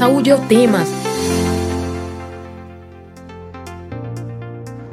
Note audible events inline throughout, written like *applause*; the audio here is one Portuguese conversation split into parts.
Saúde é o tema.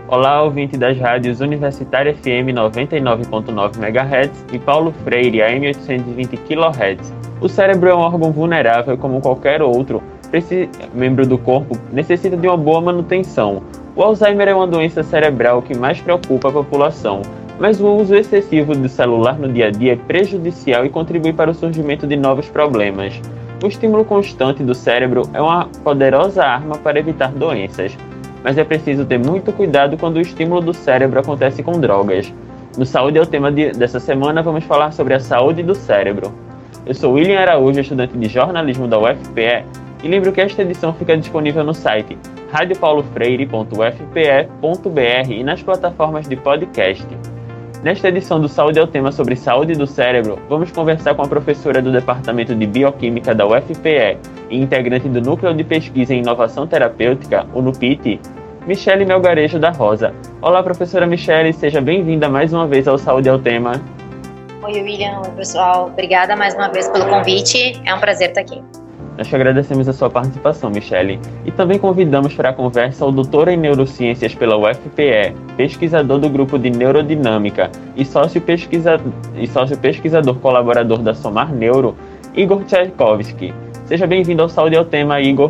Olá, ouvinte das rádios Universitária FM 99.9 MHz e Paulo Freire AM 820 kHz. O cérebro é um órgão vulnerável como qualquer outro. Esse membro do corpo necessita de uma boa manutenção. O Alzheimer é uma doença cerebral que mais preocupa a população, mas o uso excessivo do celular no dia a dia é prejudicial e contribui para o surgimento de novos problemas. O estímulo constante do cérebro é uma poderosa arma para evitar doenças, mas é preciso ter muito cuidado quando o estímulo do cérebro acontece com drogas. No Saúde é o tema de, dessa semana, vamos falar sobre a saúde do cérebro. Eu sou William Araújo, estudante de jornalismo da UFPE, e lembro que esta edição fica disponível no site radiopaulofreire.ufpe.br e nas plataformas de podcast. Nesta edição do Saúde é o tema sobre saúde do cérebro, vamos conversar com a professora do Departamento de Bioquímica da UFPE e integrante do Núcleo de Pesquisa em Inovação Terapêutica, o NUPIT, Michele Melgarejo da Rosa. Olá, professora Michele, seja bem-vinda mais uma vez ao Saúde é o Tema. Oi, William. Oi, pessoal. Obrigada mais uma vez pelo convite. É um prazer estar aqui. Nós te agradecemos a sua participação, Michele, e também convidamos para a conversa o doutor em neurociências pela UFPE, pesquisador do grupo de neurodinâmica e sócio, pesquisa... e sócio pesquisador colaborador da Somar Neuro, Igor Tchaikovsky. Seja bem-vindo ao Saúde ao Tema, Igor.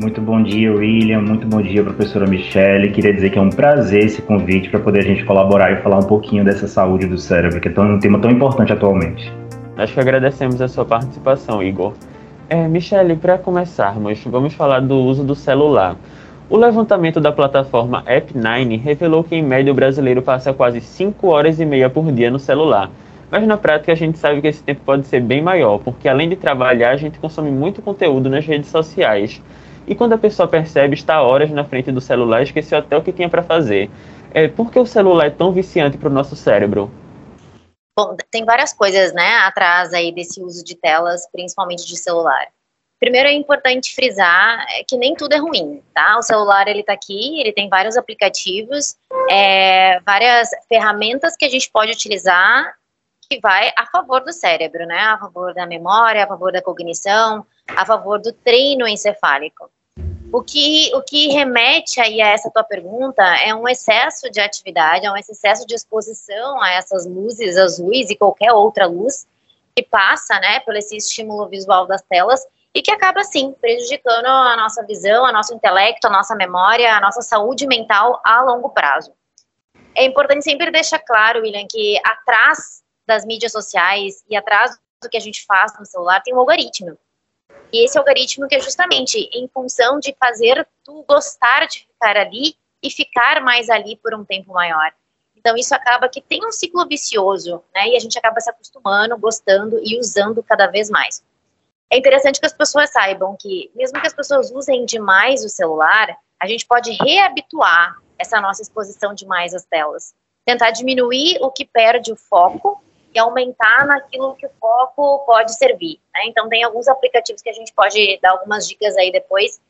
Muito bom dia, William. Muito bom dia, professora Michele. Queria dizer que é um prazer esse convite para poder a gente colaborar e falar um pouquinho dessa saúde do cérebro, que é um tema tão importante atualmente. Nós que agradecemos a sua participação, Igor. É, Michele, para começarmos, vamos falar do uso do celular. O levantamento da plataforma App9 revelou que, em média, o brasileiro passa quase 5 horas e meia por dia no celular. Mas na prática a gente sabe que esse tempo pode ser bem maior, porque além de trabalhar, a gente consome muito conteúdo nas redes sociais. E quando a pessoa percebe estar horas na frente do celular, esqueceu até o que tinha para fazer. É, por que o celular é tão viciante para o nosso cérebro? Bom, tem várias coisas, né, atrás aí desse uso de telas, principalmente de celular. Primeiro é importante frisar é, que nem tudo é ruim, tá? O celular ele tá aqui, ele tem vários aplicativos, é, várias ferramentas que a gente pode utilizar que vai a favor do cérebro, né? A favor da memória, a favor da cognição, a favor do treino encefálico. O que, o que remete aí a essa tua pergunta é um excesso de atividade, é um excesso de exposição a essas luzes azuis e qualquer outra luz que passa, né, por esse estímulo visual das telas e que acaba, sim, prejudicando a nossa visão, a nosso intelecto, a nossa memória, a nossa saúde mental a longo prazo. É importante sempre deixar claro, William, que atrás das mídias sociais e atrás do que a gente faz no celular tem um algoritmo. E esse algoritmo que é justamente em função de fazer tu gostar de ficar ali e ficar mais ali por um tempo maior. Então isso acaba que tem um ciclo vicioso, né? E a gente acaba se acostumando, gostando e usando cada vez mais. É interessante que as pessoas saibam que, mesmo que as pessoas usem demais o celular, a gente pode reabituar essa nossa exposição demais às telas. Tentar diminuir o que perde o foco e aumentar naquilo que o foco pode servir. Né? Então, tem alguns aplicativos que a gente pode dar algumas dicas aí depois,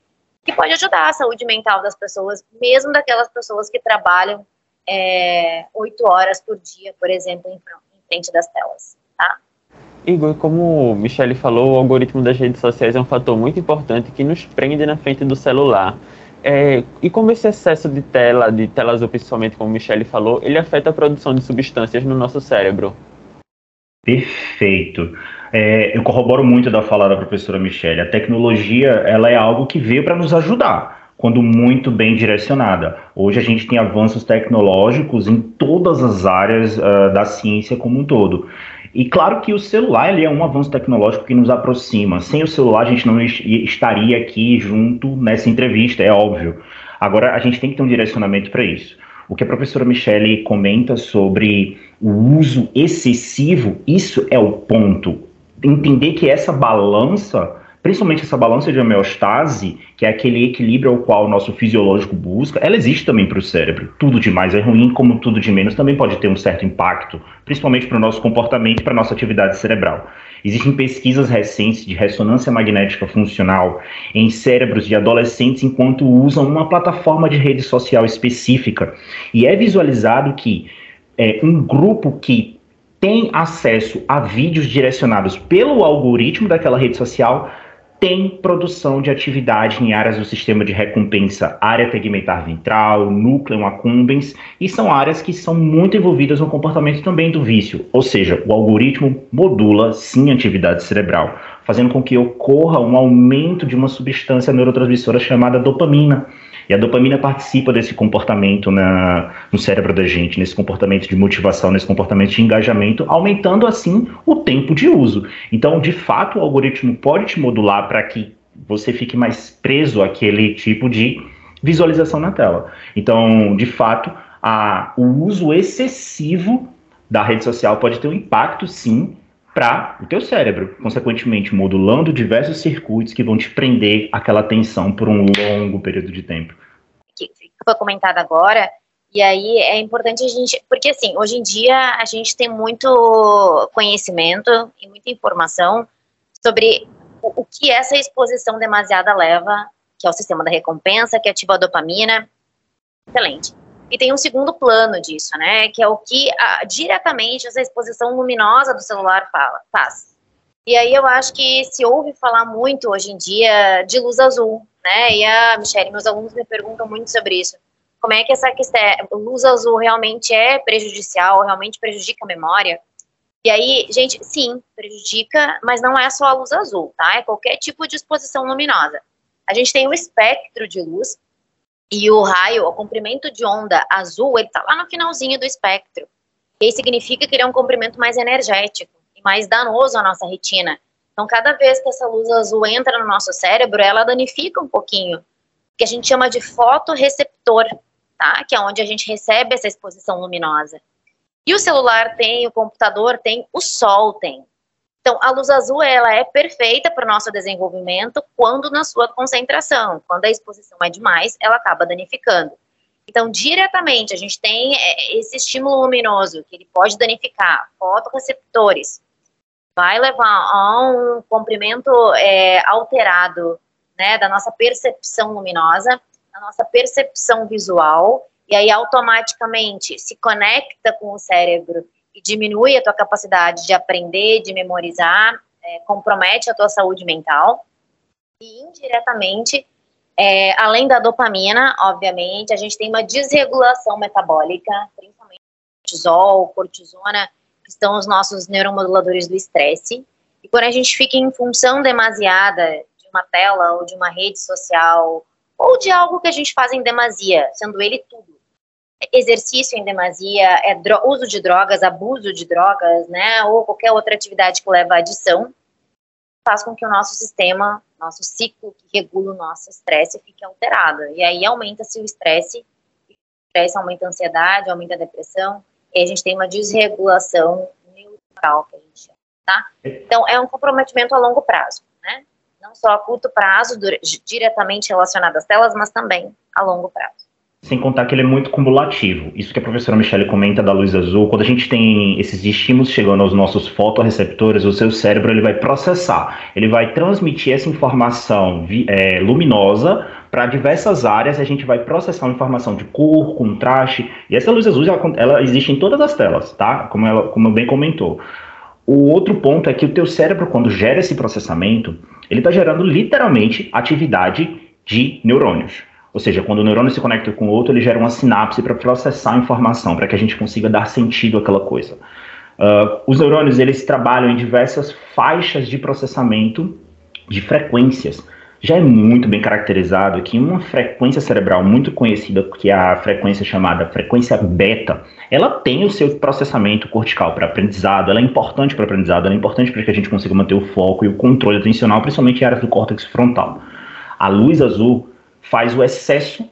que pode ajudar a saúde mental das pessoas, mesmo daquelas pessoas que trabalham é, oito é, horas por dia, por exemplo, em, frente das telas. Tá? Igor, como o Michele falou, o algoritmo das redes sociais é um fator muito importante que nos prende na frente do celular. É, e como esse excesso de tela, de tela azul principalmente, como o Michele falou, ele afeta a produção de substâncias no nosso cérebro? Perfeito. É, eu corroboro muito da fala da professora Michelle. A tecnologia ela é algo que veio para nos ajudar, quando muito bem direcionada. Hoje a gente tem avanços tecnológicos em todas as áreas uh, da ciência como um todo. E claro que o celular ele é um avanço tecnológico que nos aproxima. Sem o celular a gente não estaria aqui junto nessa entrevista, é óbvio. Agora a gente tem que ter um direcionamento para isso. O que a professora Michele comenta sobre o uso excessivo, isso é o ponto. Entender que essa balança, principalmente essa balança de homeostase, que é aquele equilíbrio ao qual o nosso fisiológico busca, ela existe também para o cérebro. Tudo de mais é ruim, como tudo de menos também pode ter um certo impacto, principalmente para o nosso comportamento e para a nossa atividade cerebral. Existem pesquisas recentes de ressonância magnética funcional em cérebros de adolescentes enquanto usam uma plataforma de rede social específica. E é visualizado que é, um grupo que tem acesso a vídeos direcionados pelo algoritmo daquela rede social tem produção de atividade em áreas do sistema de recompensa, área tegmentar ventral, núcleo accumbens, e são áreas que são muito envolvidas no comportamento também do vício, ou seja, o algoritmo modula sim a atividade cerebral, fazendo com que ocorra um aumento de uma substância neurotransmissora chamada dopamina, e a dopamina participa desse comportamento na, no cérebro da gente, nesse comportamento de motivação, nesse comportamento de engajamento, aumentando assim o tempo de uso. Então, de fato, o algoritmo pode te modular para que você fique mais preso àquele tipo de visualização na tela. Então, de fato, a, o uso excessivo da rede social pode ter um impacto, sim, para o teu cérebro, consequentemente modulando diversos circuitos que vão te prender aquela atenção por um longo período de tempo. Foi comentado agora, e aí é importante a gente, porque assim, hoje em dia a gente tem muito conhecimento e muita informação sobre o, o que essa exposição demasiada leva, que é o sistema da recompensa, que ativa a dopamina. Excelente. E tem um segundo plano disso, né? Que é o que a, diretamente essa exposição luminosa do celular fala, faz. E aí eu acho que se ouve falar muito hoje em dia de luz azul, né? E a Michelle, meus alunos me perguntam muito sobre isso. Como é que essa questão, luz azul realmente é prejudicial, realmente prejudica a memória? E aí, gente, sim, prejudica, mas não é só a luz azul, tá? É qualquer tipo de exposição luminosa. A gente tem o espectro de luz, e o raio, o comprimento de onda azul, ele está lá no finalzinho do espectro. E aí significa que ele é um comprimento mais energético e mais danoso à nossa retina. Então, cada vez que essa luz azul entra no nosso cérebro, ela danifica um pouquinho, que a gente chama de fotoreceptor, tá? Que é onde a gente recebe essa exposição luminosa. E o celular tem, o computador tem, o sol tem. Então, a luz azul ela é perfeita para o nosso desenvolvimento quando na sua concentração. Quando a exposição é demais, ela acaba danificando. Então, diretamente, a gente tem é, esse estímulo luminoso que ele pode danificar fotoreceptores, vai levar a um comprimento é, alterado né, da nossa percepção luminosa, da nossa percepção visual, e aí automaticamente se conecta com o cérebro diminui a tua capacidade de aprender, de memorizar, é, compromete a tua saúde mental. E indiretamente, é, além da dopamina, obviamente, a gente tem uma desregulação metabólica, principalmente cortisol, cortisona, que são os nossos neuromoduladores do estresse. E quando a gente fica em função demasiada de uma tela ou de uma rede social, ou de algo que a gente faz em demasia, sendo ele tudo, exercício em demasia, é uso de drogas, abuso de drogas, né, ou qualquer outra atividade que leva à adição, faz com que o nosso sistema, nosso ciclo que regula o nosso estresse fique alterado. E aí aumenta-se o estresse, o estresse aumenta a ansiedade, aumenta a depressão, e a gente tem uma desregulação neural, que a gente chama, tá? Então, é um comprometimento a longo prazo, né? Não só a curto prazo, diretamente relacionado às telas, mas também a longo prazo. Sem contar que ele é muito cumulativo. Isso que a professora Michelle comenta da luz azul, quando a gente tem esses estímulos chegando aos nossos fotorreceptores, o seu cérebro ele vai processar, ele vai transmitir essa informação é, luminosa para diversas áreas, a gente vai processar informação de cor, contraste, e essa luz azul ela, ela existe em todas as telas, tá? Como, ela, como bem comentou. O outro ponto é que o teu cérebro, quando gera esse processamento, ele está gerando literalmente atividade de neurônios. Ou seja, quando o neurônio se conecta com o outro, ele gera uma sinapse para processar a informação, para que a gente consiga dar sentido àquela coisa. Uh, os neurônios, eles trabalham em diversas faixas de processamento de frequências. Já é muito bem caracterizado que uma frequência cerebral muito conhecida, que é a frequência chamada frequência beta, ela tem o seu processamento cortical para aprendizado, ela é importante para aprendizado, ela é importante para que a gente consiga manter o foco e o controle atencional, principalmente em áreas do córtex frontal. A luz azul faz o excesso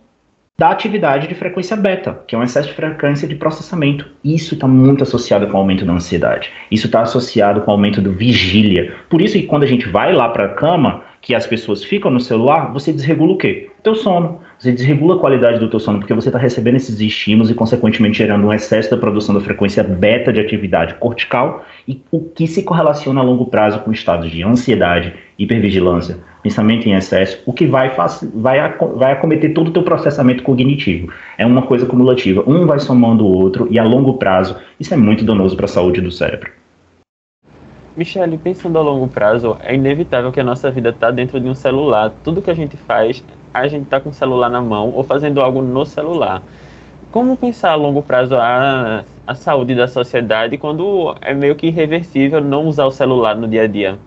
da atividade de frequência beta, que é um excesso de frequência de processamento. Isso está muito associado com o aumento da ansiedade. Isso está associado com o aumento do vigília. Por isso que quando a gente vai lá para a cama, que as pessoas ficam no celular, você desregula o quê? Teu sono. Você desregula a qualidade do teu sono, porque você está recebendo esses estímulos e, consequentemente, gerando um excesso da produção da frequência beta de atividade cortical, e o que se correlaciona a longo prazo com estados de ansiedade, hipervigilância, pensamento em excesso, o que vai, vai, vai acometer todo o teu processamento cognitivo. É uma coisa cumulativa. Um vai somando o outro, e a longo prazo, isso é muito danoso para a saúde do cérebro. Michele, pensando a longo prazo, é inevitável que a nossa vida está dentro de um celular. Tudo que a gente faz, a gente está com o celular na mão ou fazendo algo no celular. Como pensar a longo prazo a, a saúde da sociedade quando é meio que irreversível não usar o celular no dia a dia?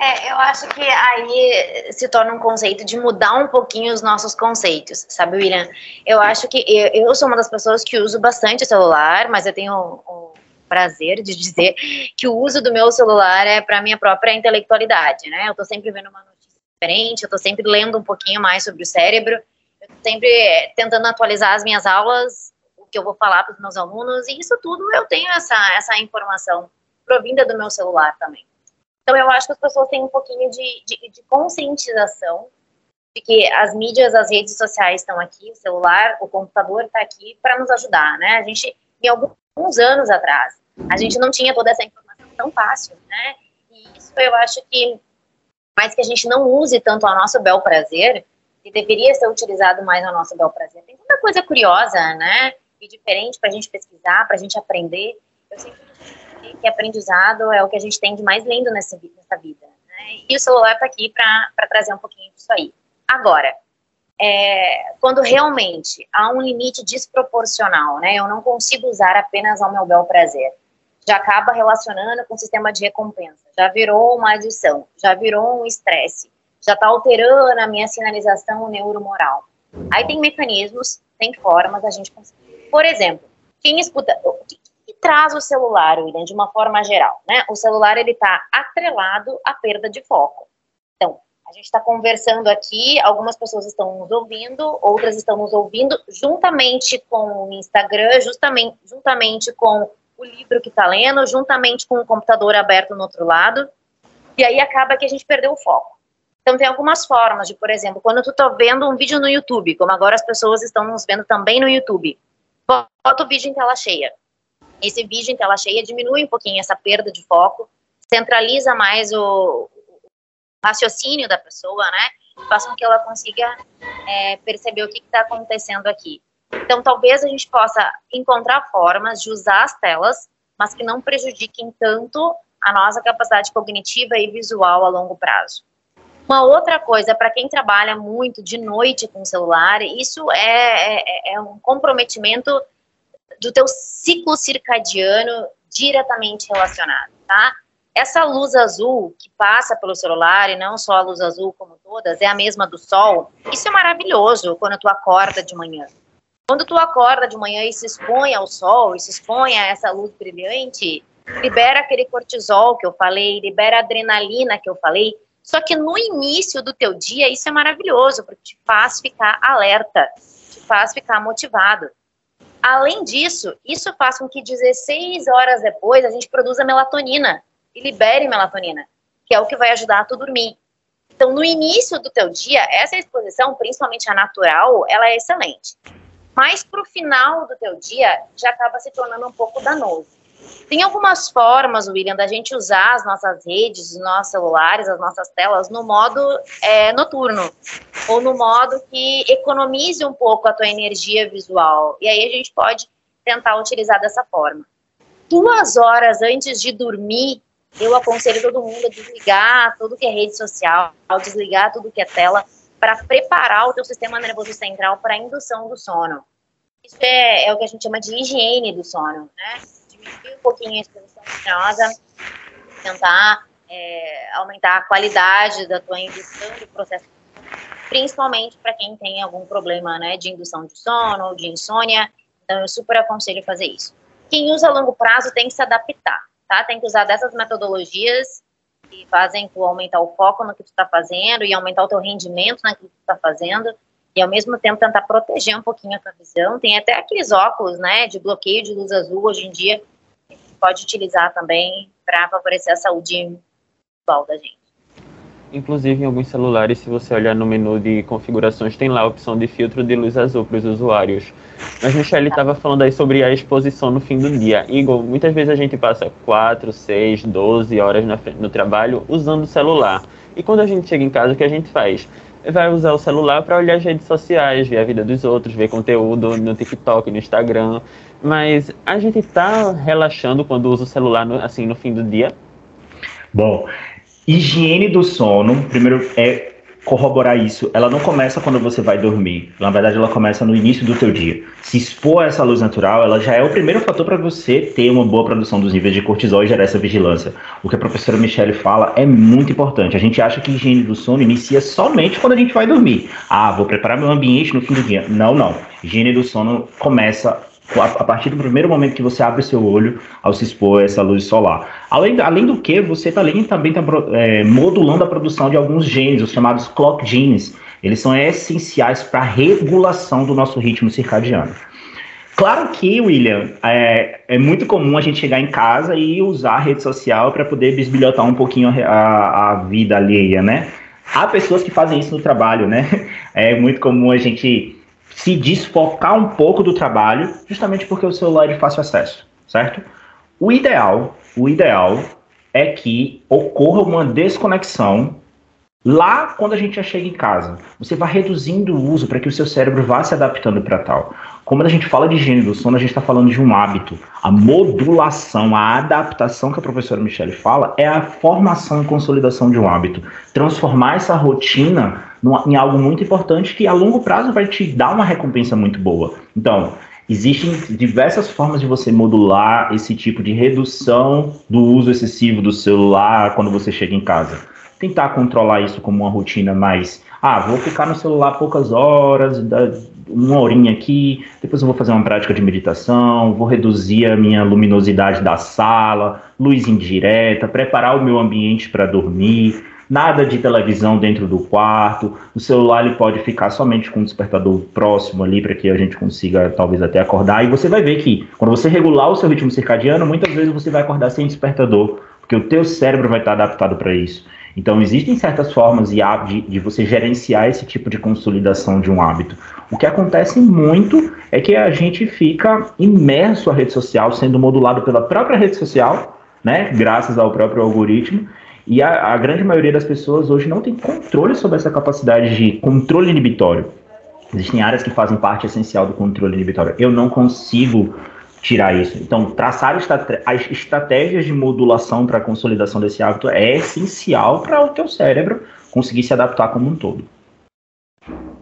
É, eu acho que aí se torna um conceito de mudar um pouquinho os nossos conceitos, sabe, William? Eu acho que eu, eu sou uma das pessoas que uso bastante o celular, mas eu tenho o prazer de dizer que o uso do meu celular é para minha própria intelectualidade, né? Eu estou sempre vendo uma diferente, eu estou sempre lendo um pouquinho mais sobre o cérebro, eu tô sempre tentando atualizar as minhas aulas, o que eu vou falar para os meus alunos, e isso tudo eu tenho essa, essa informação provinda do meu celular também. Então, eu acho que as pessoas têm um pouquinho de, de, de conscientização de que as mídias, as redes sociais estão aqui, o celular, o computador está aqui para nos ajudar, né? A gente, em alguns anos atrás, a gente não tinha toda essa informação tão fácil, né? E isso eu acho que, mais que a gente não use tanto ao nosso bel prazer, e deveria ser utilizado mais ao nosso bel prazer. Tem tanta coisa curiosa, né? E diferente para a gente pesquisar, para a gente aprender. Eu sempre que aprendizado é o que a gente tem de mais lindo nessa, nessa vida. Né? E o celular está aqui para trazer um pouquinho disso aí. Agora, é, quando realmente há um limite desproporcional, né, eu não consigo usar apenas ao meu bel prazer, já acaba relacionando com o sistema de recompensa, já virou uma adição, já virou um estresse, já está alterando a minha sinalização neuromoral. Aí tem mecanismos, tem formas da gente conseguir. Por exemplo, quem escuta, traz o celular, William, de uma forma geral, né? O celular ele está atrelado à perda de foco. Então, a gente está conversando aqui, algumas pessoas estão nos ouvindo, outras estão nos ouvindo juntamente com o Instagram, justamente, juntamente com o livro que está lendo, juntamente com o computador aberto no outro lado, e aí acaba que a gente perdeu o foco. Então, tem algumas formas de, por exemplo, quando tu está vendo um vídeo no YouTube, como agora as pessoas estão nos vendo também no YouTube, bota o vídeo em tela cheia esse vídeo em tela cheia diminui um pouquinho essa perda de foco, centraliza mais o, raciocínio da pessoa, né? Faz com que ela consiga é, perceber o que está acontecendo aqui. Então, talvez a gente possa encontrar formas de usar as telas, mas que não prejudiquem tanto a nossa capacidade cognitiva e visual a longo prazo. Uma outra coisa, para quem trabalha muito de noite com o celular, isso é, é, é um comprometimento do teu ciclo circadiano diretamente relacionado, tá? Essa luz azul que passa pelo celular, e não só a luz azul como todas, é a mesma do sol. Isso é maravilhoso quando tu acorda de manhã. Quando tu acorda de manhã e se expõe ao sol, e se expõe a essa luz brilhante, libera aquele cortisol que eu falei, libera a adrenalina que eu falei. Só que no início do teu dia, isso é maravilhoso, porque te faz ficar alerta, te faz ficar motivado. Além disso, isso faz com que 16 horas depois a gente produza melatonina e libere melatonina, que é o que vai ajudar a tu dormir. Então, no início do teu dia, essa exposição, principalmente a natural, ela é excelente. Mas para o final do teu dia, já acaba se tornando um pouco danoso. Tem algumas formas, William, da gente usar as nossas redes, os nossos celulares, as nossas telas no modo é, noturno ou no modo que economize um pouco a tua energia visual. E aí a gente pode tentar utilizar dessa forma. Duas horas antes de dormir, eu aconselho todo mundo a desligar tudo que é rede social, desligar tudo que é tela, para preparar o teu sistema nervoso central para a indução do sono. Isso é, é o que a gente chama de higiene do sono, né? diminuir um pouquinho a exposição luminosa, tentar é, aumentar a qualidade da tua indução do processo, principalmente para quem tem algum problema né, de indução de sono ou de insônia. Então, eu super aconselho fazer isso. Quem usa a longo prazo tem que se adaptar, tá? Tem que usar dessas metodologias que fazem tu aumentar o foco no que tu está fazendo e aumentar o teu rendimento naquilo que tu está fazendo e ao mesmo tempo tentar proteger um pouquinho a tua visão. Tem até aqueles óculos, né, de bloqueio de luz azul hoje em dia pode utilizar também para favorecer a saúde visual da gente. Inclusive, em alguns celulares, se você olhar no menu de configurações, tem lá a opção de filtro de luz azul para os usuários. Mas Michelle estava falando aí sobre a exposição no fim do dia. Igor, muitas vezes a gente passa 4, 6, 12 horas no trabalho usando o celular. E quando a gente chega em casa, o que a gente faz? Vai usar o celular para olhar as redes sociais, ver a vida dos outros, ver conteúdo no TikTok, no Instagram mas a gente tá relaxando quando usa o celular no, assim no fim do dia? Bom, higiene do sono, primeiro é corroborar isso, ela não começa quando você vai dormir. Na verdade, ela começa no início do teu dia. Se expor a essa luz natural, ela já é o primeiro fator para você ter uma boa produção dos níveis de cortisol e gerar essa vigilância. O que a professora Michelle fala é muito importante. A gente acha que higiene do sono inicia somente quando a gente vai dormir. Ah, vou preparar meu ambiente no fim do dia. Não, não. Higiene do sono começa a partir do primeiro momento que você abre seu olho ao se expor a essa luz solar. Além, além do que, você tá, também está é, modulando a produção de alguns genes, os chamados clock genes. Eles são essenciais para a regulação do nosso ritmo circadiano. Claro que, William, é, é, muito comum a gente chegar em casa e usar a rede social para poder bisbilhotar um pouquinho a, a, vida alheia, né? Há pessoas que fazem isso no trabalho, né? *laughs* É muito comum a gente se desfocar um pouco do trabalho, justamente porque o celular é de fácil acesso, certo? O ideal, o ideal é que ocorra uma desconexão Lá, quando a gente já chega em casa, você vai reduzindo o uso para que o seu cérebro vá se adaptando para tal. Como a gente fala de higiene do sono, a gente está falando de um hábito. A modulação, a adaptação que a professora Michelle fala é a formação e consolidação de um hábito. Transformar essa rotina em algo muito importante que a longo prazo vai te dar uma recompensa muito boa. Então, existem diversas formas de você modular esse tipo de redução do uso excessivo do celular quando você chega em casa tentar controlar isso como uma rotina mais. Ah, vou ficar no celular poucas horas, uma horinha aqui, depois eu vou fazer uma prática de meditação, vou reduzir a minha luminosidade da sala, luz indireta, preparar o meu ambiente para dormir, nada de televisão dentro do quarto, o celular ele pode ficar somente com um despertador próximo ali para que a gente consiga talvez até acordar, e você vai ver que quando você regular o seu ritmo circadiano, muitas vezes você vai acordar sem despertador, porque o teu cérebro vai estar adaptado para isso. Então, existem certas formas de, de, você gerenciar esse tipo de consolidação de um hábito. O que acontece muito é que a gente fica imerso à rede social, sendo modulado pela própria rede social, né, graças ao próprio algoritmo, e a, a grande maioria das pessoas hoje não tem controle sobre essa capacidade de controle inibitório. Existem áreas que fazem parte essencial do controle inibitório. Eu não consigo tirar isso. Então, traçar as estratégias de modulação para a consolidação desse hábito é essencial para o teu cérebro conseguir se adaptar como um todo.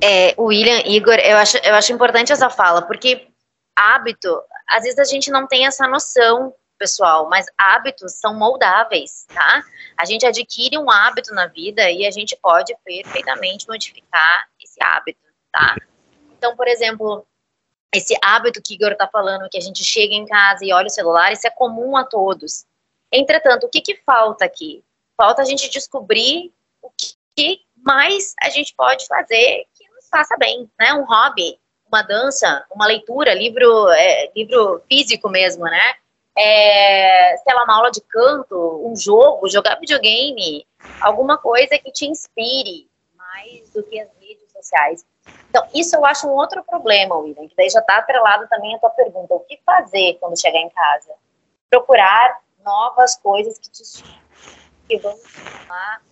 É, William, Igor, eu acho, eu acho importante essa fala, porque hábito, às vezes a gente não tem essa noção, pessoal, mas hábitos são moldáveis, tá? A gente adquire um hábito na vida e a gente pode perfeitamente modificar esse hábito, tá? Então, por exemplo, esse hábito que Igor está falando, que a gente chega em casa e olha o celular, isso é comum a todos. Entretanto, o que, que falta aqui? Falta a gente descobrir o que mais a gente pode fazer que nos faça bem, né? Um hobby, uma dança, uma leitura, livro, é, livro físico mesmo, né? É, sei lá, uma aula de canto, um jogo, jogar videogame, alguma coisa que te inspire mais do que as redes sociais. Então, isso eu acho um outro problema, William, que daí já está atrelado também a tua pergunta. O que fazer quando chegar em casa? Procurar novas coisas que te que vão estimular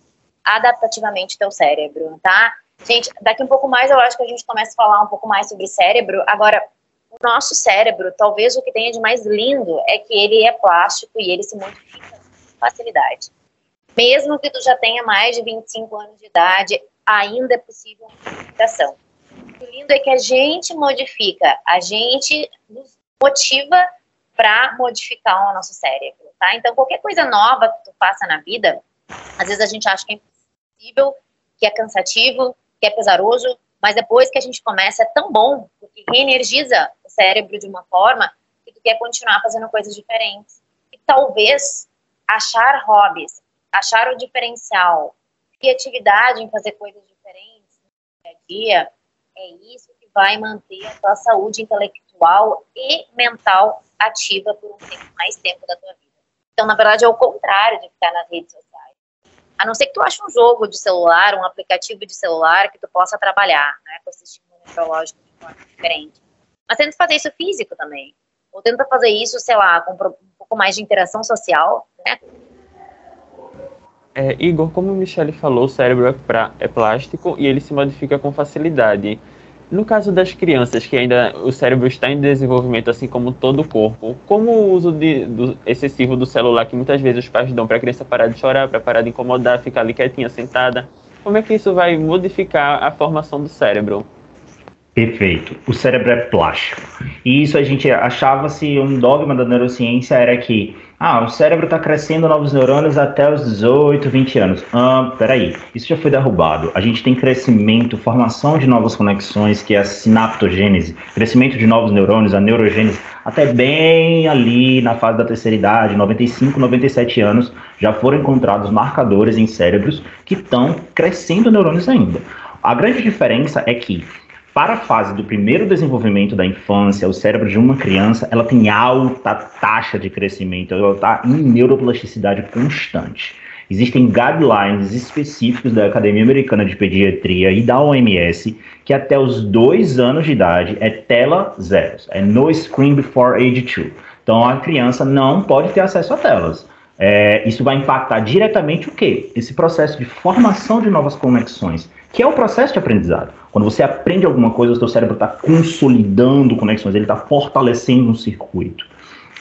adaptativamente teu cérebro, tá? Gente, daqui um pouco mais eu acho que a gente começa a falar um pouco mais sobre cérebro. Agora, nosso cérebro, talvez o que tenha de mais lindo é que ele é plástico e ele se modifica com facilidade. Mesmo que tu já tenha mais de 25 anos de idade, ainda é possível uma modificação o lindo é que a gente modifica, a gente nos motiva para modificar o nosso cérebro, tá? Então, qualquer coisa nova que tu faça na vida, às vezes a gente acha que é impossível, que é cansativo, que é pesaroso, mas depois que a gente começa é tão bom, porque reenergiza o cérebro de uma forma que tu quer continuar fazendo coisas diferentes. E talvez achar hobbies, achar o diferencial, criatividade em fazer coisas diferentes no dia a dia, é isso que vai manter a tua saúde intelectual e mental ativa por um tempo, mais tempo da tua vida. Então, na verdade, é o contrário de ficar nas redes sociais. A não ser que tu ache um jogo de celular, um aplicativo de celular que tu possa trabalhar, né, com esse estímulo neurológico de forma diferente. Mas tenta fazer isso físico também. Ou tenta fazer isso, sei lá, com um pouco mais de interação social, né? É, Igor, como o Michele falou, o cérebro é, pra, é, plástico e ele se modifica com facilidade. No caso das crianças, que ainda o cérebro está em desenvolvimento, assim como todo o corpo, como o uso de, do, excessivo do celular, que muitas vezes os pais dão para a criança parar de chorar, para parar de incomodar, ficar ali quietinha, sentada, como é que isso vai modificar a formação do cérebro? Perfeito. O cérebro é plástico. E isso a gente achava-se um dogma da neurociência era que ah, o cérebro está crescendo novos neurônios até os 18, 20 anos. Ah, peraí, isso já foi derrubado. A gente tem crescimento, formação de novas conexões, que é a sinaptogênese, crescimento de novos neurônios, a neurogênese, até bem ali na fase da terceira idade, 95, 97 anos, já foram encontrados marcadores em cérebros que estão crescendo neurônios ainda. A grande diferença é que para a fase do primeiro desenvolvimento da infância, o cérebro de uma criança, ela tem alta taxa de crescimento, ela está em neuroplasticidade constante. Existem guidelines específicos da Academia Americana de Pediatria e da OMS que até os dois anos de idade é tela zero, é no screen before age 2. Então a criança não pode ter acesso a telas. É, isso vai impactar diretamente o quê? Esse processo de formação de novas conexões que é o processo de aprendizado. Quando você aprende alguma coisa, o seu cérebro está consolidando conexões, ele está fortalecendo um circuito.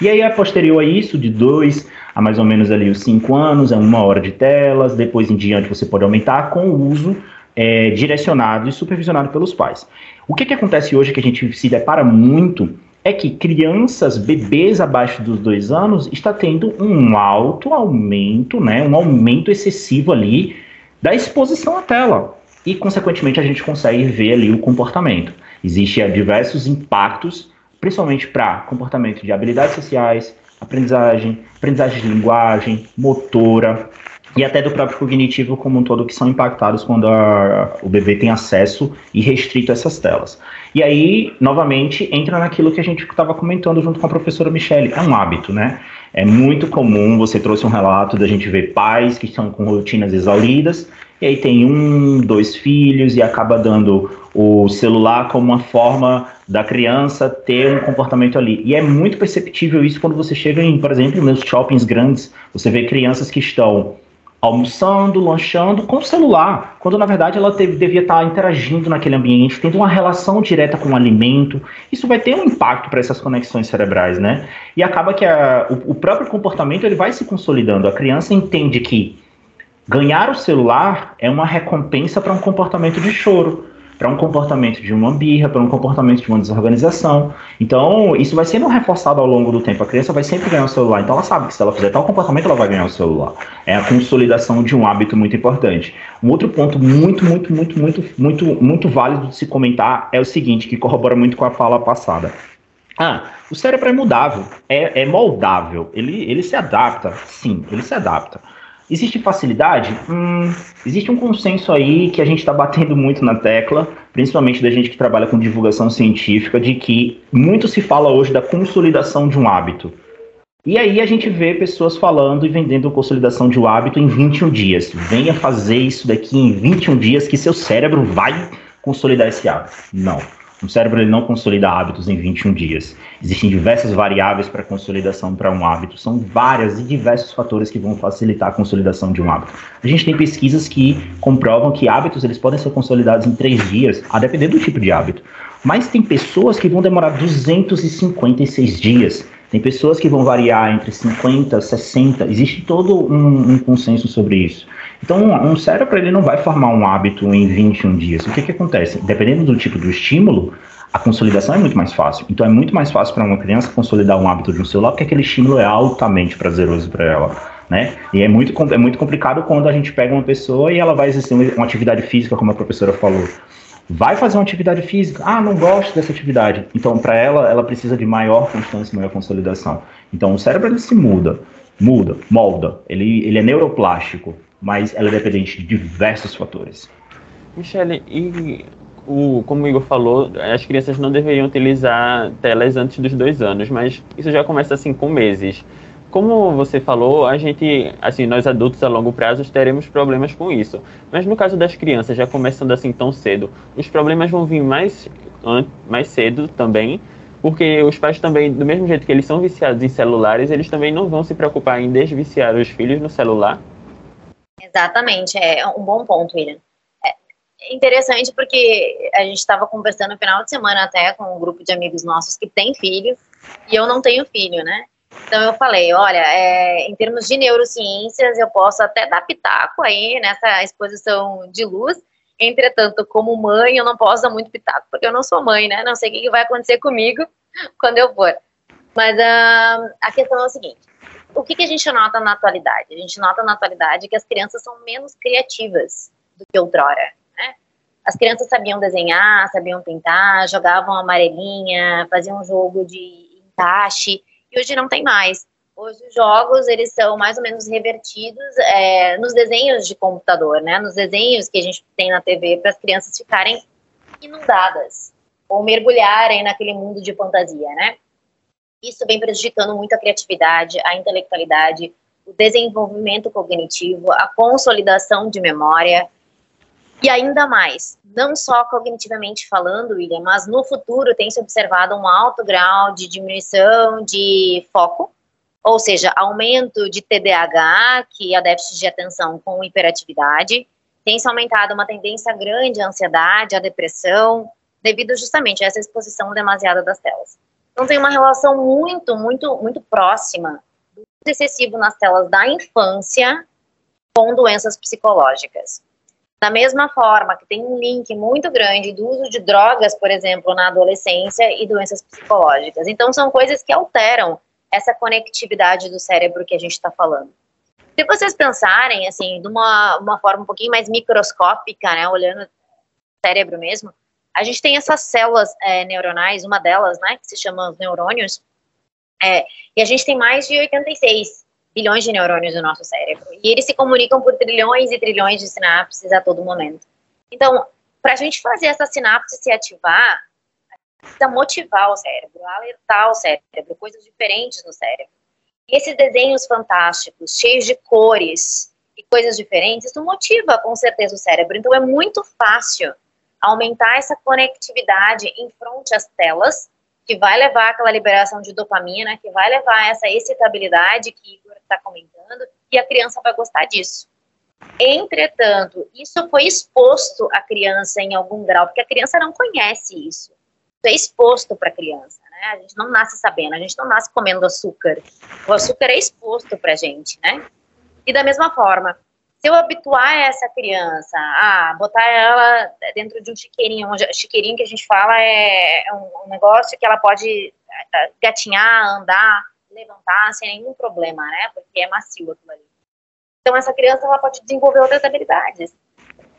E aí, a posterior a isso, de dois a mais ou menos ali os cinco anos, é uma hora de telas, depois em diante você pode aumentar com o uso é, direcionado e supervisionado pelos pais. O que, que acontece hoje que a gente se depara muito é que crianças, bebês abaixo dos dois anos, está tendo um alto aumento, né, um aumento excessivo ali da exposição à tela e, consequentemente, a gente consegue ver ali o comportamento. Existem diversos impactos, principalmente para comportamento de habilidades sociais, aprendizagem, aprendizagem de linguagem, motora e até do próprio cognitivo como um todo, que são impactados quando a, o bebê tem acesso e restrito a essas telas. E aí, novamente, entra naquilo que a gente estava comentando junto com a professora Michelle, é um hábito, né? É muito comum, você trouxe um relato da gente ver pais que estão com rotinas exauridas e aí tem um, dois filhos e acaba dando o celular como uma forma da criança ter um comportamento ali. E é muito perceptível isso quando você chega em, por exemplo, nos shoppings grandes, você vê crianças que estão almoçando, lanchando com o celular, quando na verdade ela teve, devia estar interagindo naquele ambiente, tendo uma relação direta com o alimento. Isso vai ter um impacto para essas conexões cerebrais, né? E acaba que a, o, o próprio comportamento ele vai se consolidando. A criança entende que Ganhar o celular é uma recompensa para um comportamento de choro, para um comportamento de uma birra, para um comportamento de uma desorganização. Então, isso vai sendo reforçado ao longo do tempo. A criança vai sempre ganhar o celular. Então, ela sabe que se ela fizer tal comportamento, ela vai ganhar o celular. É a consolidação de um hábito muito importante. Um outro ponto muito, muito, muito, muito, muito, muito válido de se comentar é o seguinte, que corrobora muito com a fala passada. Ah, o cérebro é mudável, é, é moldável, ele, ele se adapta, sim, ele se adapta. Existe facilidade? Hum, existe um consenso aí que a gente está batendo muito na tecla, principalmente da gente que trabalha com divulgação científica, de que muito se fala hoje da consolidação de um hábito. E aí a gente vê pessoas falando e vendendo consolidação de um hábito em 21 dias. Venha fazer isso daqui em 21 dias que seu cérebro vai consolidar esse hábito. Não. O cérebro ele não consolida hábitos em 21 dias. Existem diversas variáveis para consolidação para um hábito. São várias e diversos fatores que vão facilitar a consolidação de um hábito. A gente tem pesquisas que comprovam que hábitos eles podem ser consolidados em três dias, a depender do tipo de hábito. Mas tem pessoas que vão demorar 256 dias. Tem pessoas que vão variar entre 50 e 60. Existe todo um, um consenso sobre isso. Então, um cérebro ele não vai formar um hábito em 21 dias. O que, que acontece? Dependendo do tipo do estímulo, a consolidação é muito mais fácil. Então, é muito mais fácil para uma criança consolidar um hábito de um celular, porque aquele estímulo é altamente prazeroso para ela. Né? E é muito, é muito complicado quando a gente pega uma pessoa e ela vai exercer uma atividade física, como a professora falou. Vai fazer uma atividade física? Ah, não gosto dessa atividade. Então, para ela, ela precisa de maior constância, maior consolidação. Então, o cérebro ele se muda, muda, molda. Ele, ele é neuroplástico mas ela é dependente de diversos fatores. Michele, e o, como o Igor falou, as crianças não deveriam utilizar telas antes dos dois anos, mas isso já começa assim com meses. Como você falou, a gente, assim, nós adultos a longo prazo teremos problemas com isso. Mas no caso das crianças, já começando assim tão cedo, os problemas vão vir mais, mais cedo também, porque os pais também, do mesmo jeito que eles são viciados em celulares, eles também não vão se preocupar em desviciar os filhos no celular Exatamente, é um bom ponto, William. É, interessante porque a gente estava conversando no final de semana até com um grupo de amigos nossos que tem filho e eu não tenho filho, né? Então eu falei, olha, é, em termos de neurociências, eu posso até dar pitaco aí nessa exposição de luz. Entretanto, como mãe, eu não posso dar muito pitaco, porque eu não sou mãe, né? Não sei o que vai acontecer comigo *laughs* quando eu for. Mas uh, a questão é o seguinte: o que, que a gente nota na atualidade? A gente nota na atualidade que as crianças são menos criativas do que outrora. Né? As crianças sabiam desenhar, sabiam pintar, jogavam amarelinha, faziam um jogo de encaixe e hoje não tem mais. Hoje os jogos eles são mais ou menos revertidos é, nos desenhos de computador, né? Nos desenhos que a gente tem na TV para as crianças ficarem inundadas ou mergulharem naquele mundo de fantasia, né? Isso vem prejudicando muito a criatividade, a intelectualidade, o desenvolvimento cognitivo, a consolidação de memória e ainda mais, não só cognitivamente falando, William, mas no futuro tem se observado um alto grau de diminuição de foco, ou seja, aumento de TDAH, que é déficit de atenção com hiperatividade, tem se aumentado uma tendência grande à ansiedade, à depressão, devido justamente a essa exposição demasiada das telas. Então tem uma relação muito, muito, muito próxima do excessivo nas telas da infância com doenças psicológicas. Da mesma forma que tem um link muito grande do uso de drogas, por exemplo, na adolescência e doenças psicológicas. Então, são coisas que alteram essa conectividade do cérebro que a gente está falando. Se vocês pensarem, assim, de uma, uma forma um pouquinho mais microscópica, né, olhando o cérebro mesmo, a gente tem essas células é, neuronais, uma delas, né, que se chama os neurônios, é, e a gente tem mais de 86 bilhões de neurônios no nosso cérebro. E eles se comunicam por trilhões e trilhões de sinapses a todo momento. Então, para a gente fazer essa sinapse se ativar, precisa motivar o cérebro, alertar o cérebro, coisas diferentes no cérebro. E esses desenhos fantásticos, cheios de cores e coisas diferentes, isso motiva com certeza o cérebro. Então, é muito fácil aumentar essa conectividade em frente às telas que vai levar aquela liberação de dopamina, que vai levar essa excitabilidade que Igor está comentando, e a criança vai gostar disso. Entretanto, isso foi exposto à criança em algum grau, porque a criança não conhece isso. Isso é exposto para a criança, né? A gente não nasce sabendo, a gente não nasce comendo açúcar. O açúcar é exposto para a gente, né? E da mesma forma, se eu habituar essa criança a botar ela dentro de um chiqueirinho, um chiqueirinho que a gente fala é, é um, negócio que ela pode é, gatinhar, andar, levantar sem nenhum problema, né? Porque é macio aquilo ali. Então essa criança ela pode desenvolver outras habilidades,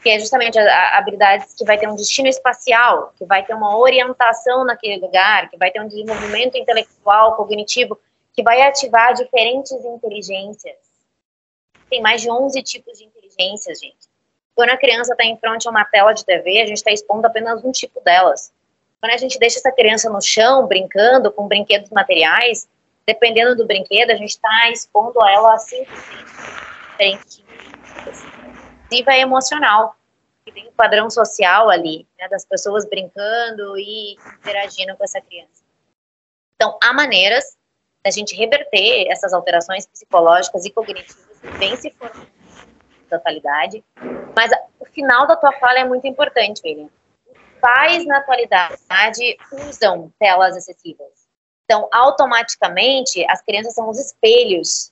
que é justamente a, a, habilidades que vai ter um destino espacial, que vai ter uma orientação naquele lugar, que vai ter um desenvolvimento intelectual, cognitivo, que vai ativar diferentes inteligências tem mais de 11 tipos de inteligência, gente. Quando a criança está em frente a uma tela de TV, a gente está expondo apenas um tipo delas. Quando a gente deixa essa criança no chão, brincando com brinquedos materiais, dependendo do brinquedo, a gente está expondo a ela a cinco diferentes Inclusive é emocional, que tem um padrão social ali, né, das pessoas brincando e interagindo com essa criança. Então, há maneiras da gente reverter essas alterações psicológicas e cognitivas vem se formando totalidade. Mas o final da tua fala é muito importante, William. Pais, na atualidade, usam telas excessivas. Então, automaticamente, as crianças são os espelhos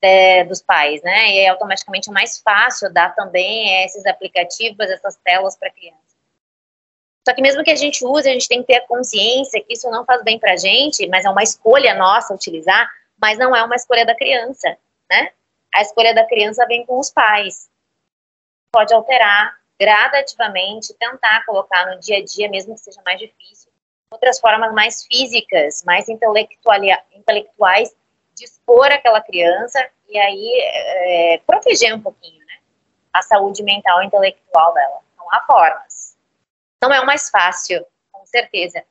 é, dos pais, né? E é automaticamente mais fácil dar também esses aplicativos, essas telas para criança. Só que mesmo que a gente use, a gente tem que ter a consciência que isso não faz bem para a gente, mas é uma escolha nossa utilizar, mas não é uma escolha da criança, né? A escolha da criança vem com os pais. Pode alterar gradativamente, tentar colocar no dia a dia, mesmo que seja mais difícil, outras formas mais físicas, mais intelectuais, de expor aquela criança e aí é, proteger um pouquinho, né? A saúde mental e intelectual dela. Então, há formas. Não é o mais fácil, com certeza,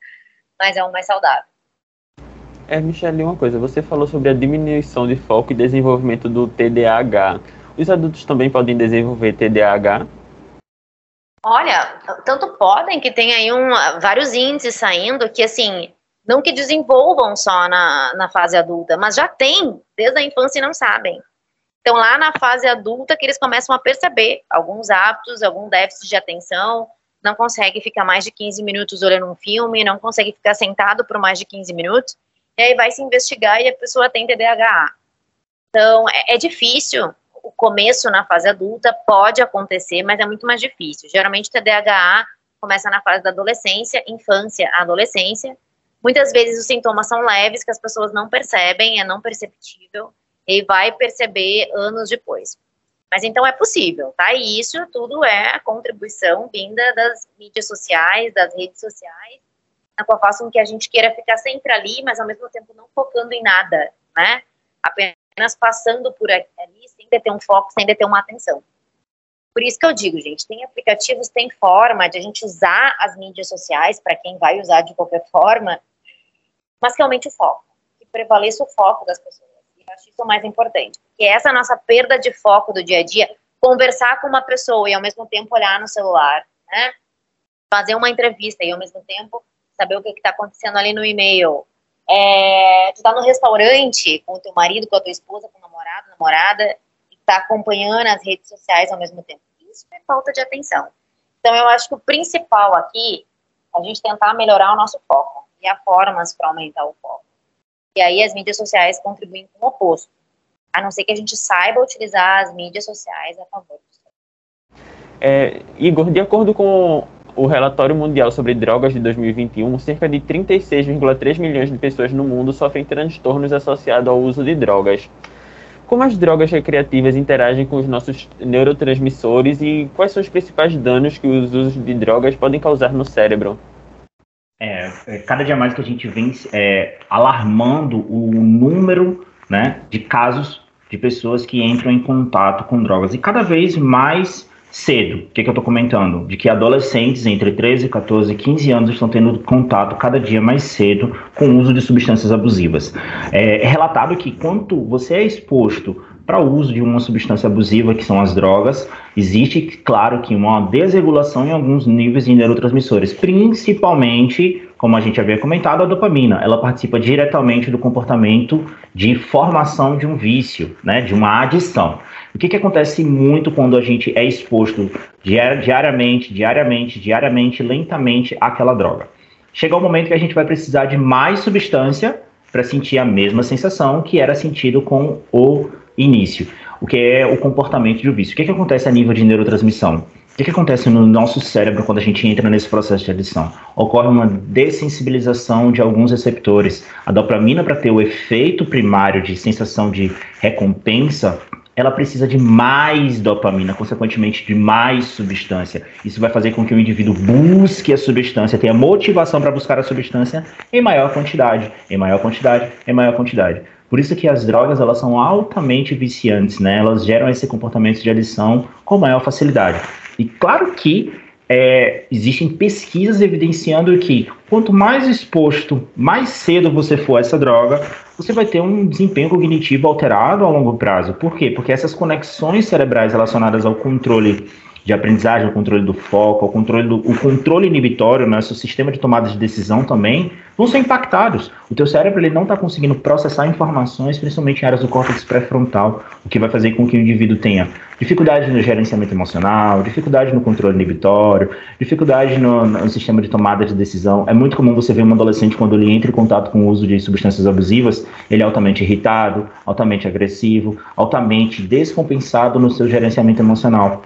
mas é o mais saudável. É, Michelle, uma coisa, você falou sobre a diminuição de foco e desenvolvimento do TDAH. Os adultos também podem desenvolver TDAH? Olha, tanto podem que tem aí um, vários índices saindo que, assim, não que desenvolvam só na, na fase adulta, mas já tem desde a infância e não sabem. Então, lá na fase adulta, que eles começam a perceber alguns hábitos, algum déficit de atenção, não consegue ficar mais de 15 minutos olhando um filme, não consegue ficar sentado por mais de 15 minutos, e aí vai se investigar e a pessoa tem TDAH. Então, é, é difícil, o começo na fase adulta pode acontecer, mas é muito mais difícil. Geralmente, o TDAH começa na fase da adolescência, infância, adolescência. Muitas vezes os sintomas são leves, que as pessoas não percebem, é não perceptível, e vai perceber anos depois. Mas então é possível, tá? E isso tudo é a contribuição vinda das mídias sociais, das redes sociais, na qual façam que a gente queira ficar sempre ali, mas ao mesmo tempo não focando em nada, né? Apenas passando por ali, sem ter um foco, sem ter uma atenção. Por isso que eu digo, gente, tem aplicativos, tem forma de a gente usar as mídias sociais para quem vai usar de qualquer forma, mas que aumente o foco, que prevaleça o foco das pessoas. E eu acho isso o mais importante, porque essa nossa perda de foco do dia a dia, conversar com uma pessoa e ao mesmo tempo olhar no celular, né? Fazer uma entrevista e ao mesmo tempo saber o que está acontecendo ali no e-mail. É, tu tá no restaurante com o teu marido, com a tua esposa, com o namorado, namorada, está acompanhando as redes sociais ao mesmo tempo. Isso é falta de atenção. Então, eu acho que o principal aqui é a gente tentar melhorar o nosso foco e há formas para aumentar o foco. E aí as mídias sociais contribuem com o oposto, a não ser que a gente saiba utilizar as mídias sociais a favor disso. É, Igor, de acordo com o relatório mundial sobre drogas de 2021, cerca de 36,3 milhões de pessoas no mundo sofrem transtornos associados ao uso de drogas. Como as drogas recreativas interagem com os nossos neurotransmissores e quais são os principais danos que os usos de drogas podem causar no cérebro? É, é cada dia mais que a gente vem é, alarmando o número né, de casos de pessoas que entram em contato com drogas e cada vez mais cedo. O que, que eu estou comentando? De que adolescentes entre 13, 14 e 15 anos estão tendo contato cada dia mais cedo com o uso de substâncias abusivas. É, é relatado que quanto você é exposto para o uso de uma substância abusiva, que são as drogas, existe, claro, que uma desregulação em alguns níveis de neurotransmissores, principalmente, como a gente havia comentado, a dopamina. Ela participa diretamente do comportamento de formação de um vício, né, de uma adição. O que, que acontece muito quando a gente é exposto diariamente, diariamente, diariamente, lentamente àquela droga? Chega o momento que a gente vai precisar de mais substância para sentir a mesma sensação que era sentido com o início, o que é o comportamento de um vício. O que, que acontece a nível de neurotransmissão? O que, que acontece no nosso cérebro quando a gente entra nesse processo de adição? Ocorre uma dessensibilização de alguns receptores. A dopamina, para ter o efeito primário de sensação de recompensa, ela precisa de mais dopamina, consequentemente de mais substância. Isso vai fazer com que o indivíduo busque a substância, tenha motivação para buscar a substância em maior quantidade, em maior quantidade, em maior quantidade. Por isso que as drogas elas são altamente viciantes, né? Elas geram esse comportamento de adição com maior facilidade. E claro que é, existem pesquisas evidenciando que quanto mais exposto, mais cedo você for a essa droga, você vai ter um desempenho cognitivo alterado a longo prazo. Por quê? Porque essas conexões cerebrais relacionadas ao controle de aprendizagem, o controle do foco, o controle, do, o controle inibitório, nosso sistema de tomada de decisão também, vão ser impactados. O teu cérebro ele não está conseguindo processar informações, principalmente em áreas do córtex pré-frontal, o que vai fazer com que o indivíduo tenha dificuldade no gerenciamento emocional, dificuldade no controle inibitório, dificuldade no, no sistema de tomada de decisão. É muito comum você ver um adolescente quando ele entra em contato com o uso de substâncias abusivas, ele é altamente irritado, altamente agressivo, altamente descompensado no seu gerenciamento emocional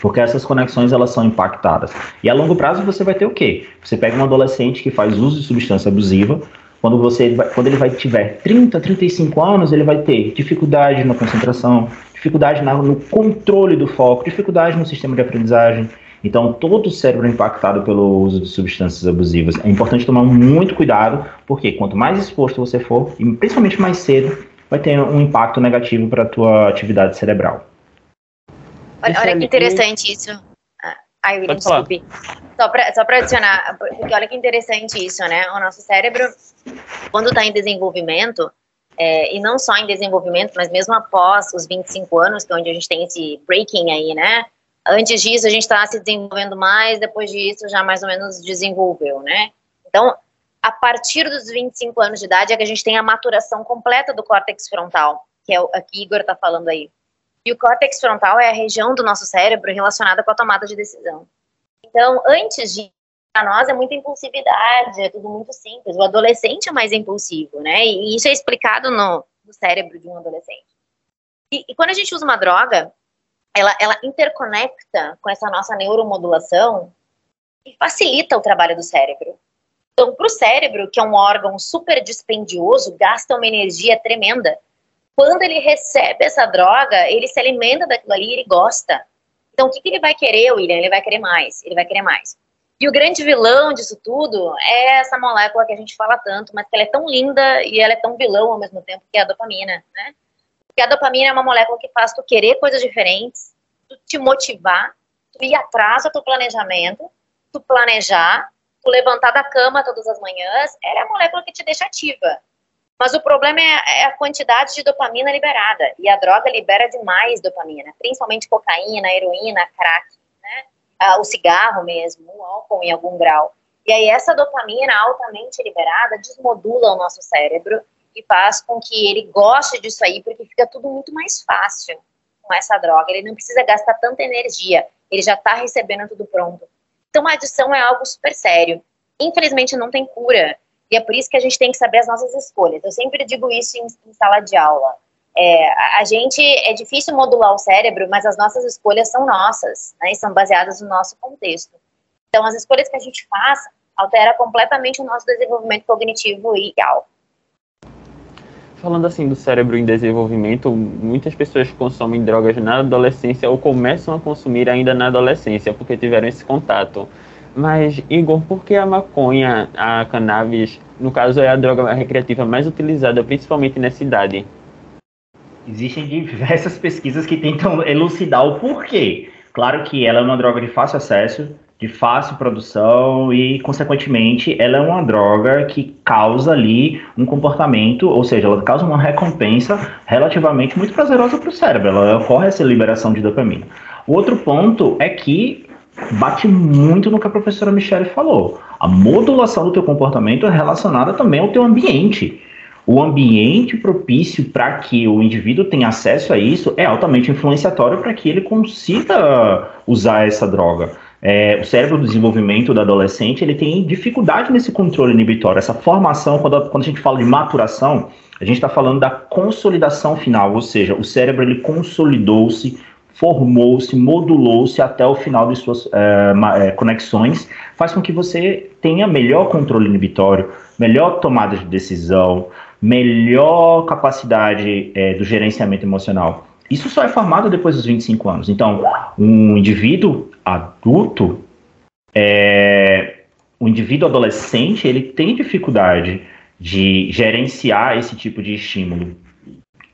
porque essas conexões elas são impactadas. E a longo prazo você vai ter o quê? Você pega um adolescente que faz uso de substância abusiva, quando você quando ele vai tiver 30, 35 anos, ele vai ter dificuldade na concentração, dificuldade na, no controle do foco, dificuldade no sistema de aprendizagem. Então, todo o cérebro é impactado pelo uso de substâncias abusivas. É importante tomar muito cuidado, porque quanto mais exposto você for, e principalmente mais cedo, vai ter um impacto negativo para a tua atividade cerebral. Olha, olha que interessante isso. Ah, ai, William, desculpe. Só para adicionar, porque olha que interessante isso, né? O nosso cérebro, quando está em desenvolvimento, é, e não só em desenvolvimento, mas mesmo após os 25 anos, que é onde a gente tem esse breaking aí, né? Antes disso, a gente está se desenvolvendo mais, depois disso, já mais ou menos desenvolveu, né? Então, a partir dos 25 anos de idade é que a gente tem a maturação completa do córtex frontal, que é o que Igor está falando aí. E o córtex frontal é a região do nosso cérebro relacionada com a tomada de decisão. Então, antes de para nós é muita impulsividade, é tudo muito simples. O adolescente é mais impulsivo, né? E isso é explicado no, no cérebro de um adolescente. E, e, quando a gente usa uma droga, ela, ela interconecta com essa nossa neuromodulação e facilita o trabalho do cérebro. Então, para o cérebro, que é um órgão super dispendioso, gasta uma energia tremenda. Quando ele recebe essa droga, ele se alimenta daquilo ali ele gosta. Então, o que, que ele vai querer, William? Ele vai querer mais, ele vai querer mais. E o grande vilão disso tudo é essa molécula que a gente fala tanto, mas que ela é tão linda e ela é tão vilão ao mesmo tempo, que é a dopamina, né? Porque a dopamina é uma molécula que faz tu querer coisas diferentes, tu te motivar, tu ir atrás do teu planejamento, tu planejar, tu levantar da cama todas as manhãs, ela é a molécula que te deixa ativa. Mas o problema é, é a quantidade de dopamina liberada. E a droga libera demais dopamina, principalmente cocaína, heroína, crack ah, o cigarro mesmo, o álcool em algum grau. E aí essa dopamina altamente liberada desmodula o nosso cérebro e faz com que ele goste disso aí, porque fica tudo muito mais fácil com essa droga. Ele não precisa gastar tanta energia, ele já está recebendo tudo pronto. Então a adição é algo super sério. Infelizmente não tem cura. E é por isso que a gente tem que saber as nossas escolhas. Eu sempre digo isso em, em sala de aula. É, a gente é difícil modular o cérebro, mas as nossas escolhas são nossas, né, e são baseadas no nosso contexto. Então, as escolhas que a gente faz altera completamente o nosso desenvolvimento cognitivo e ideal. Falando assim do cérebro em desenvolvimento, muitas pessoas consomem drogas na adolescência ou começam a consumir ainda na adolescência porque tiveram esse contato. Mas, Igor, por que a maconha, a cannabis, no caso é a droga recreativa mais utilizada, principalmente nessa idade? Existem diversas pesquisas que tentam elucidar o porquê. Claro que ela é uma droga de fácil acesso, de fácil produção e, consequentemente, ela é uma droga que causa ali um comportamento, ou seja, ela causa uma recompensa relativamente muito prazerosa para o cérebro. Ela ocorre essa liberação de dopamina. O outro ponto é que bate muito no que a professora Michelle falou. A modulação do teu comportamento é relacionada também ao teu ambiente o ambiente propício para que o indivíduo tenha acesso a isso é altamente influenciatório para que ele consiga usar essa droga. É, o cérebro do desenvolvimento do adolescente ele tem dificuldade nesse controle inibitório, essa formação, quando, quando a gente fala de maturação, a gente está falando da consolidação final, ou seja, o cérebro ele consolidou-se, formou-se, modulou-se até o final de suas é, conexões, faz com que você tenha melhor controle inibitório, melhor tomada de decisão, melhor capacidade é, do gerenciamento emocional. Isso só é formado depois dos 25 anos. Então, um indivíduo adulto, é, um indivíduo adolescente, ele tem dificuldade de gerenciar esse tipo de estímulo.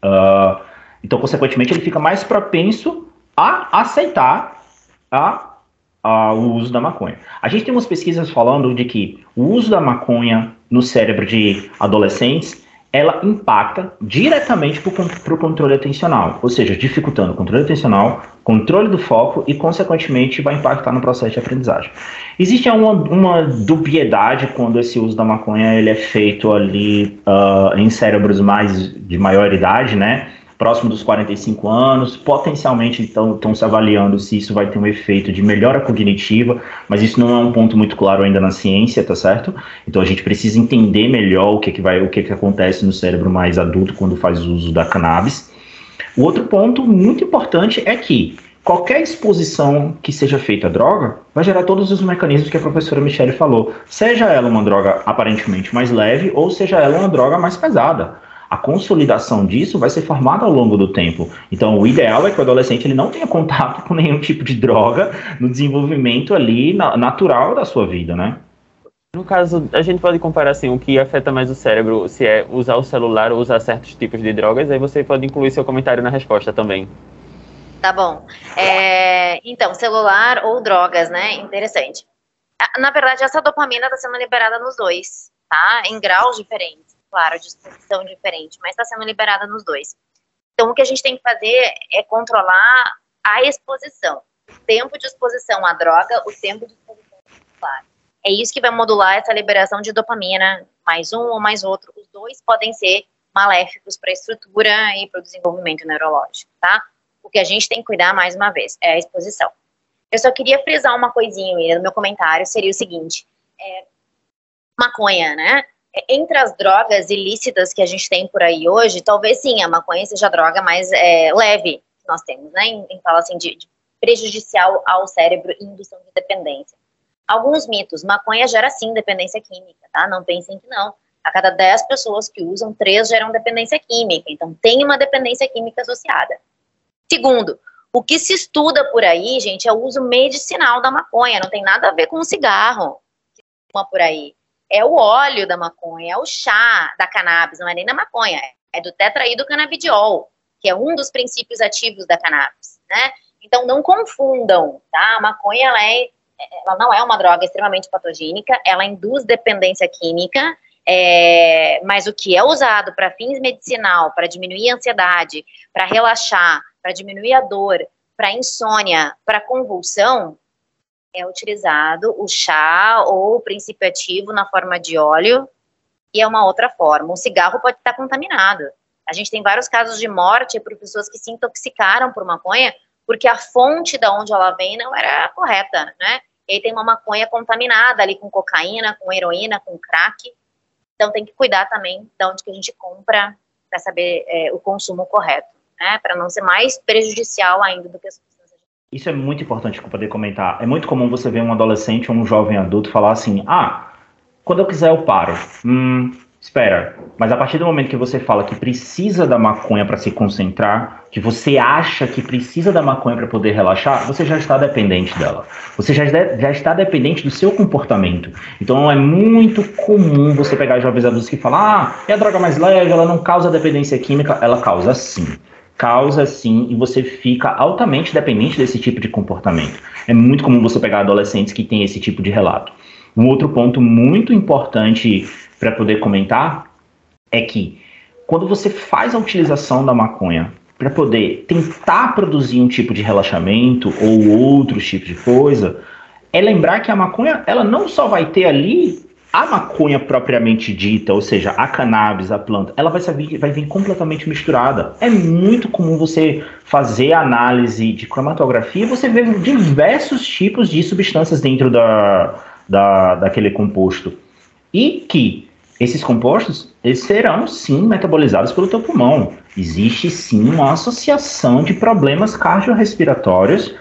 Uh, então, consequentemente, ele fica mais propenso a aceitar a, a, o uso da maconha. A gente tem umas pesquisas falando de que o uso da maconha no cérebro de adolescentes ela impacta diretamente para o controle atencional, ou seja, dificultando o controle atencional, controle do foco e, consequentemente, vai impactar no processo de aprendizagem. Existe uma, uma dubiedade quando esse uso da maconha ele é feito ali uh, em cérebros mais de maior idade, né? Próximo dos 45 anos, potencialmente estão se avaliando se isso vai ter um efeito de melhora cognitiva, mas isso não é um ponto muito claro ainda na ciência, tá certo? Então a gente precisa entender melhor o que, que vai, o que, que acontece no cérebro mais adulto quando faz uso da cannabis. O outro ponto muito importante é que qualquer exposição que seja feita à droga vai gerar todos os mecanismos que a professora Michelle falou, seja ela uma droga aparentemente mais leve ou seja ela uma droga mais pesada a consolidação disso vai ser formada ao longo do tempo. Então, o ideal é que o adolescente ele não tenha contato com nenhum *laughs* tipo de droga no desenvolvimento ali na, natural da sua vida, né? No caso, a gente pode comparar assim, o que afeta mais o cérebro, se é usar o celular ou usar certos tipos de drogas, aí você pode incluir seu comentário na resposta também. Tá bom. É, então, celular ou drogas, né? Interessante. Na verdade, essa dopamina está sendo liberada nos dois, tá? Em graus diferentes claro, de exposição diferente, mas está sendo liberada nos dois. Então, o que a gente tem que fazer é controlar a exposição. O tempo de exposição à droga, o tempo de exposição celular. É isso que vai modular essa liberação de dopamina, mais um ou mais outro. Os dois podem ser maléficos para a estrutura e para o desenvolvimento neurológico, tá? O que a gente tem que cuidar, mais uma vez, é a exposição. Eu só queria frisar uma coisinha no meu comentário, seria o seguinte, é, maconha, né? Entre as drogas ilícitas que a gente tem por aí hoje, talvez sim, a maconha seja a droga mais é, leve que nós temos, né? Em, em fala assim de, de prejudicial ao cérebro e indução de dependência. Alguns mitos, maconha gera sim dependência química, tá? Não pensem que não. A cada 10 pessoas que usam, 3 geram dependência química. Então, tem uma dependência química associada. Segundo, o que se estuda por aí, gente, é o uso medicinal da maconha. Não tem nada a ver com o cigarro que uma por aí é o óleo da maconha, é o chá da cannabis, não é nem da maconha, é do tetraído canabidiol, que é um dos princípios ativos da cannabis, né? Então não confundam, tá? A maconha ela, é, ela não é uma droga extremamente patogênica, ela induz dependência química, é, mas o que é usado para fins medicinal, para diminuir a ansiedade, para relaxar, para diminuir a dor, para insônia, para convulsão, é utilizado o chá ou o princípio ativo na forma de óleo e é uma outra forma. O cigarro pode estar contaminado. A gente tem vários casos de morte por pessoas que se intoxicaram por maconha porque a fonte da onde ela vem não era correta, né? E aí tem uma maconha contaminada ali com cocaína, com heroína, com crack. Então tem que cuidar também de onde que a gente compra para saber é, o consumo correto, né? Para não ser mais prejudicial ainda do que as isso é muito importante para poder comentar. É muito comum você ver um adolescente ou um jovem adulto falar assim: ah, quando eu quiser eu paro. Hum, espera. Mas a partir do momento que você fala que precisa da maconha para se concentrar, que você acha que precisa da maconha para poder relaxar, você já está dependente dela. Você já, já está dependente do seu comportamento. Então é muito comum você pegar jovens adultos que falam: ah, é a droga mais leve, ela não causa dependência química. Ela causa sim causa sim e você fica altamente dependente desse tipo de comportamento. É muito comum você pegar adolescentes que têm esse tipo de relato. Um outro ponto muito importante para poder comentar é que quando você faz a utilização da maconha para poder tentar produzir um tipo de relaxamento ou outros tipos de coisa, é lembrar que a maconha ela não só vai ter ali a maconha propriamente dita, ou seja, a cannabis, a planta, ela vai, vir, vai vir completamente misturada. É muito comum você fazer análise de cromatografia e você ver diversos tipos de substâncias dentro da, da, daquele composto. E que esses compostos eles serão sim metabolizados pelo teu pulmão. Existe sim uma associação de problemas cardiorrespiratórios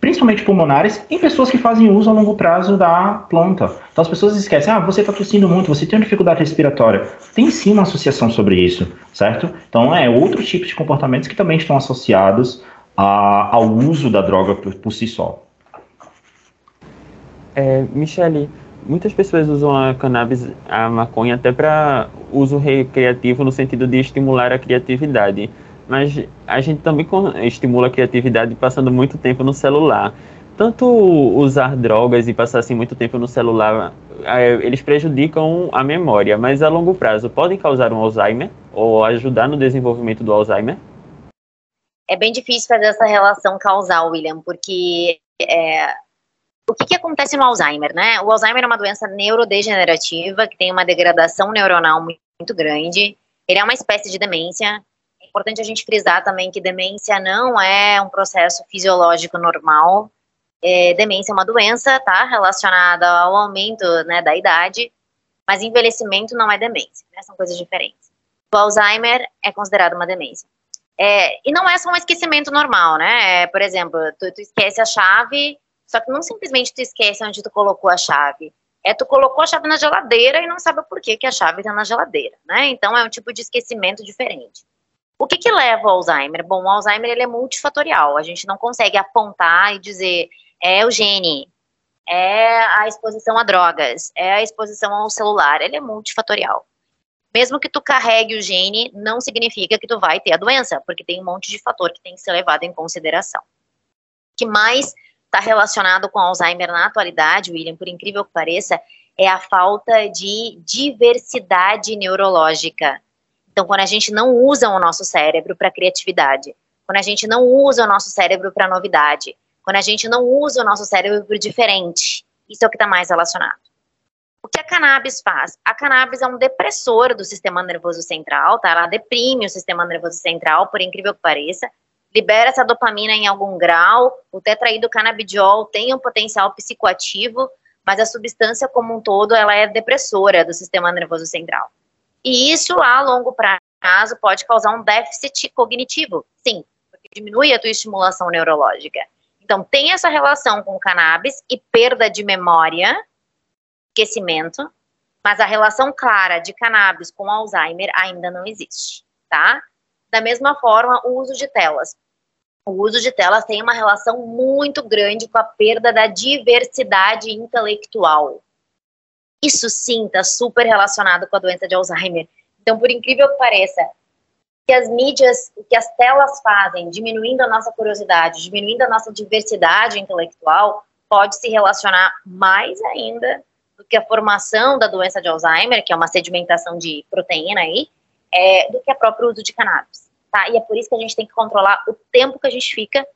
principalmente pulmonares, em pessoas que fazem uso a longo prazo da planta. Então as pessoas esquecem, ah, você está tossindo muito, você tem uma dificuldade respiratória. Tem sim uma associação sobre isso, certo? Então é outros tipos de comportamentos que também estão associados a, ao uso da droga por, por si só. É, Michele, muitas pessoas usam a cannabis, a maconha, até para uso recreativo no sentido de estimular a criatividade mas a gente também estimula a criatividade passando muito tempo no celular. Tanto usar drogas e passar assim muito tempo no celular, é, eles prejudicam a memória, mas a longo prazo podem causar um Alzheimer ou ajudar no desenvolvimento do Alzheimer? É bem difícil fazer essa relação causal, William, porque é, o que, que, acontece no Alzheimer, né? O Alzheimer é uma doença neurodegenerativa que tem uma degradação neuronal muito grande. Ele é uma espécie de demência importante a gente frisar também que demência não é um processo fisiológico normal. É, demência é uma doença, tá? Relacionada ao aumento né, da idade, mas envelhecimento não é demência, né? São coisas diferentes. O Alzheimer é considerado uma demência. É, e não é só um esquecimento normal, né? É, por exemplo, tu, tu esquece a chave, só que não simplesmente tu esquece onde tu colocou a chave. É tu colocou a chave na geladeira e não sabe por que, que a chave está na geladeira, né? Então é um tipo de esquecimento diferente. O que, que leva ao Alzheimer? Bom, o Alzheimer ele é multifatorial. A gente não consegue apontar e dizer é o gene, é a exposição a drogas, é a exposição ao celular. Ele é multifatorial. Mesmo que tu carregue o gene, não significa que tu vai ter a doença, porque tem um monte de fator que tem que ser levado em consideração. O que mais está relacionado com Alzheimer na atualidade, William, por incrível que pareça, é a falta de diversidade neurológica. Então, quando a gente não usa o nosso cérebro para criatividade, quando a gente não usa o nosso cérebro para novidade, quando a gente não usa o nosso cérebro para diferente, isso é o que está mais relacionado. O que a cannabis faz? A cannabis é um depressor do sistema nervoso central, tá? Ela deprime o sistema nervoso central, por incrível que pareça, libera essa dopamina em algum grau, o tetraído canabidiol tem um potencial psicoativo, mas a substância como um todo ela é depressora do sistema nervoso central. E isso a longo prazo pode causar um déficit cognitivo, sim, porque diminui a tua estimulação neurológica. Então tem essa relação com o cannabis e perda de memória, esquecimento, mas a relação clara de cannabis com Alzheimer ainda não existe, tá? Da mesma forma, o uso de telas o uso de telas tem uma relação muito grande com a perda da diversidade intelectual. Isso sim está super relacionado com a doença de Alzheimer. Então, por incrível que pareça, que as mídias, o que as telas fazem, diminuindo a nossa curiosidade, diminuindo a nossa diversidade intelectual, pode se relacionar mais ainda do que a formação da doença de Alzheimer, que é uma sedimentação de proteína aí, é, do que o próprio uso de cannabis tá? E é por isso que a gente tem que controlar o tempo que a gente fica.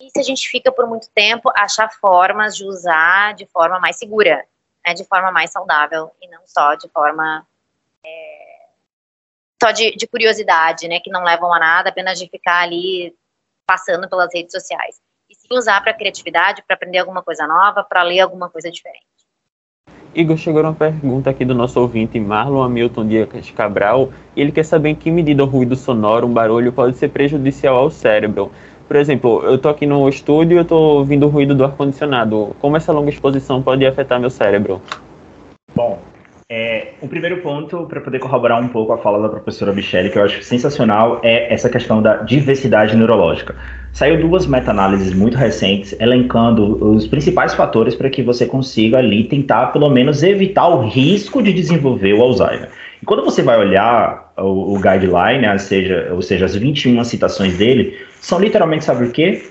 E se a gente fica por muito tempo, achar formas de usar de forma mais segura, né? De forma mais saudável e não só de forma é, só de, de curiosidade, né? Que não levam a nada, apenas de ficar ali passando pelas redes sociais. E sim usar para criatividade, para aprender alguma coisa nova, para ler alguma coisa diferente. Igor, chegou uma pergunta aqui do nosso ouvinte Marlon Hamilton Dias Cabral, ele quer saber em que medida o ruído sonoro, um barulho, pode ser prejudicial ao cérebro. Por exemplo, eu tô aqui no estúdio e eu tô ouvindo o ruído do ar-condicionado. Como essa longa exposição pode afetar meu cérebro? Bom, é, o primeiro ponto, para poder corroborar um pouco a fala da professora Michele, que eu acho sensacional, é essa questão da diversidade neurológica. Saiu duas meta-análises muito recentes elencando os principais fatores para que você consiga ali tentar, pelo menos, evitar o risco de desenvolver o Alzheimer. E quando você vai olhar o, o guideline, ou seja, ou seja, as 21 citações dele, são literalmente, sabe o quê?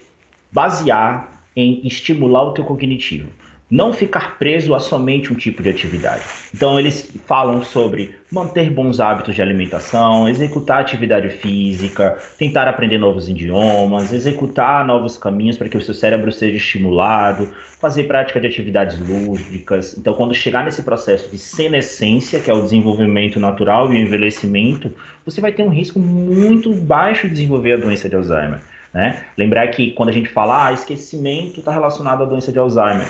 Basear em estimular o teu cognitivo não ficar preso a somente um tipo de atividade. Então, eles falam sobre manter bons hábitos de alimentação, executar atividade física, tentar aprender novos idiomas, executar novos caminhos para que o seu cérebro seja estimulado, fazer prática de atividades lúdicas. Então, quando chegar nesse processo de senescência, que é o desenvolvimento natural e o envelhecimento, você vai ter um risco muito baixo de desenvolver a doença de Alzheimer. Né? Lembrar que quando a gente fala, ah, esquecimento está relacionado à doença de Alzheimer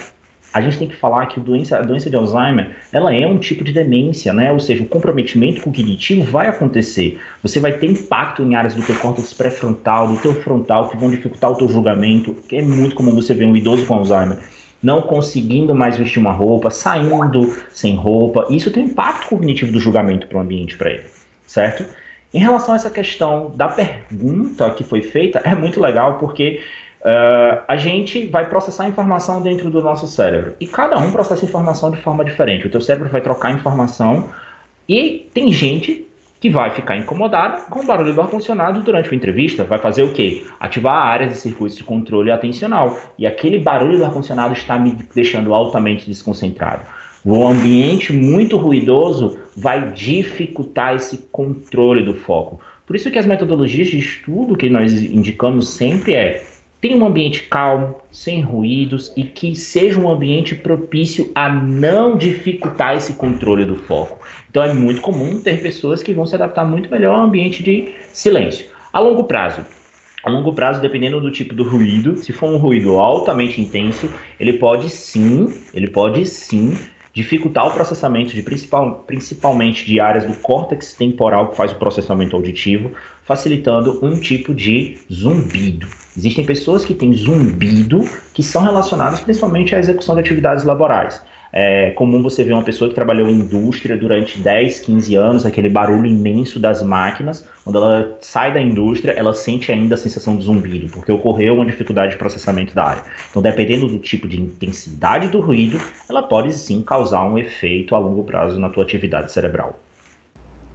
a gente tem que falar que a doença, a doença de Alzheimer, ela é um tipo de demência, né? Ou seja, o comprometimento cognitivo vai acontecer. Você vai ter impacto em áreas do teu córtex pré-frontal, do teu frontal, que vão dificultar o teu julgamento, que é muito comum você ver um idoso com Alzheimer não conseguindo mais vestir uma roupa, saindo sem roupa. Isso tem impacto cognitivo do julgamento para o ambiente para ele, certo? Em relação a essa questão da pergunta que foi feita, é muito legal porque Uh, a gente vai processar informação dentro do nosso cérebro. E cada um processa informação de forma diferente. O teu cérebro vai trocar informação e tem gente que vai ficar incomodada com o barulho do ar-condicionado durante uma entrevista. Vai fazer o quê? Ativar áreas de circuitos de controle atencional. E aquele barulho do ar-condicionado está me deixando altamente desconcentrado. O ambiente muito ruidoso vai dificultar esse controle do foco. Por isso que as metodologias de estudo que nós indicamos sempre é Tenha um ambiente calmo, sem ruídos e que seja um ambiente propício a não dificultar esse controle do foco. Então é muito comum ter pessoas que vão se adaptar muito melhor ao ambiente de silêncio. A longo prazo, a longo prazo, dependendo do tipo do ruído, se for um ruído altamente intenso, ele pode sim, ele pode sim dificultar o processamento de principal, principalmente de áreas do córtex temporal que faz o processamento auditivo, facilitando um tipo de zumbido. Existem pessoas que têm zumbido que são relacionadas principalmente à execução de atividades laborais. É comum você ver uma pessoa que trabalhou em indústria durante 10, 15 anos, aquele barulho imenso das máquinas. Quando ela sai da indústria, ela sente ainda a sensação de zumbido, porque ocorreu uma dificuldade de processamento da área. Então, dependendo do tipo de intensidade do ruído, ela pode sim causar um efeito a longo prazo na tua atividade cerebral.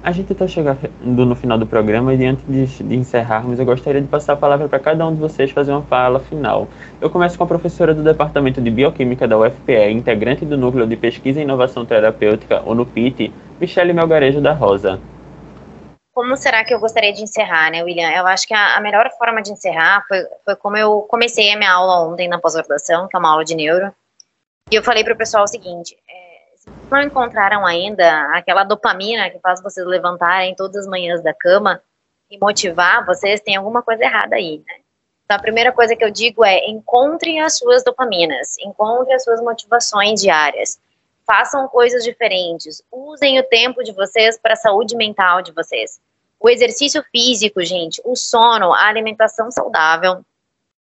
A gente está chegando no final do programa e antes de, de, encerrarmos, eu gostaria de passar a palavra para cada um de vocês fazer uma fala final. Eu começo com a professora do Departamento de Bioquímica da UFPE, integrante do Núcleo de Pesquisa e Inovação Terapêutica, ou NUPIT, Michele Melgarejo da Rosa. Como será que eu gostaria de encerrar, né, William? Eu acho que a, a melhor forma de encerrar foi, foi como eu comecei a minha aula ontem na pós-graduação, que é uma aula de neuro, e eu falei para o pessoal o seguinte, não encontraram ainda aquela dopamina que faz vocês levantarem todas as manhãs da cama e motivar vocês, tem alguma coisa errada aí, né? Então, a primeira coisa que eu digo é encontrem as suas dopaminas, encontrem as suas motivações diárias, façam coisas diferentes, usem o tempo de vocês para a saúde mental de vocês. O exercício físico, gente, o sono, a alimentação saudável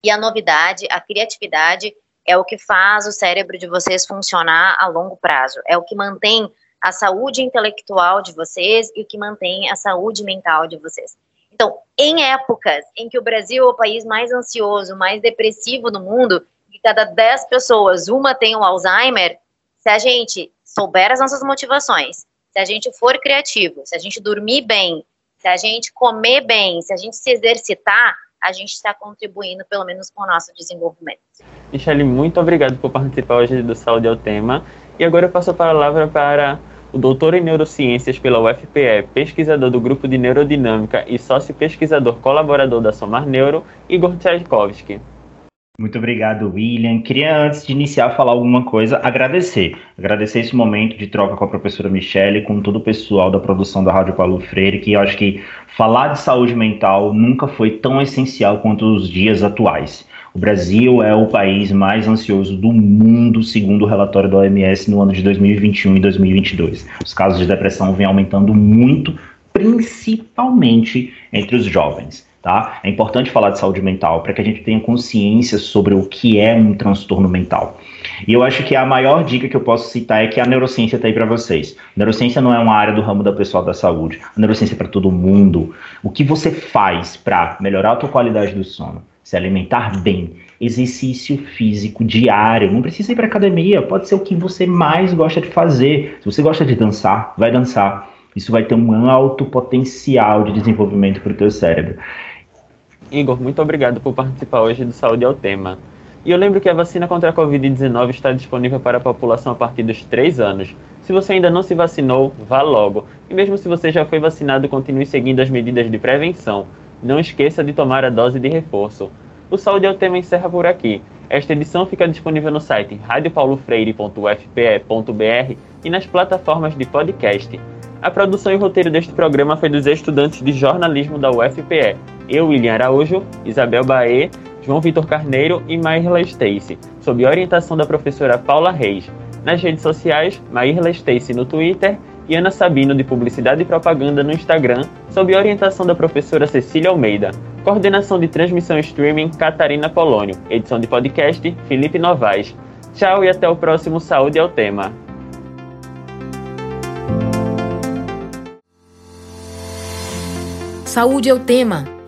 e a novidade, a criatividade é o que faz o cérebro de vocês funcionar a longo prazo, é o que mantém a saúde intelectual de vocês e o que mantém a saúde mental de vocês. Então, em épocas em que o Brasil é o país mais ansioso, mais depressivo do mundo, que cada 10 pessoas uma tem o um Alzheimer, se a gente souber as nossas motivações, se a gente for criativo, se a gente dormir bem, se a gente comer bem, se a gente se exercitar, a gente está contribuindo pelo menos com o nosso desenvolvimento. Michele, muito obrigado por participar hoje do Saúde ao Tema. E agora eu passo a palavra para o doutor em neurociências pela UFPE, pesquisador do grupo de neurodinâmica e sócio pesquisador colaborador da Somar Neuro, Igor Tchaikovsky. Muito obrigado, William. Queria, antes de iniciar, falar alguma coisa, agradecer. Agradecer esse momento de troca com a professora Michele, com todo o pessoal da produção da Rádio Paulo Freire, que eu acho que falar de saúde mental nunca foi tão essencial quanto os dias atuais. O Brasil é o país mais ansioso do mundo, segundo o relatório da OMS no ano de 2021 e 2022. Os casos de depressão vêm aumentando muito, principalmente entre os jovens. Tá? É importante falar de saúde mental para que a gente tenha consciência sobre o que é um transtorno mental. E eu acho que a maior dica que eu posso citar é que a neurociência está aí para vocês. A neurociência não é uma área do ramo da pessoal da saúde. A neurociência é para todo mundo. O que você faz para melhorar a tua qualidade do sono? se alimentar bem, exercício físico diário, não precisa ir para academia, pode ser o que você mais gosta de fazer. Se você gosta de dançar, vai dançar. Isso vai ter um alto potencial de desenvolvimento para o teu cérebro. Igor, muito obrigado por participar hoje do Saúde ao Tema. E eu lembro que a vacina contra a Covid-19 está disponível para a população a partir dos 3 anos. Se você ainda não se vacinou, vá logo. E mesmo se você já foi vacinado, continue seguindo as medidas de prevenção. Não esqueça de tomar a dose de reforço. O Saúde é o tema encerra por aqui. Esta edição fica disponível no site radiopaulofreire.ufpe.br e nas plataformas de podcast. A produção e roteiro deste programa foi dos estudantes de jornalismo da UFPE. Eu, William Araújo, Isabel Baê, João Vitor Carneiro e Maírla Stacy, sob orientação da professora Paula Reis. Nas redes sociais, Maírla Stacy no Twitter e Ana Sabino, de Publicidade e Propaganda, no Instagram, sob orientação da professora Cecília Almeida. Coordenação de transmissão streaming, Catarina Polônio. Edição de podcast, Felipe Novaes. Tchau e até o próximo Saúde ao Tema. Saúde é o tema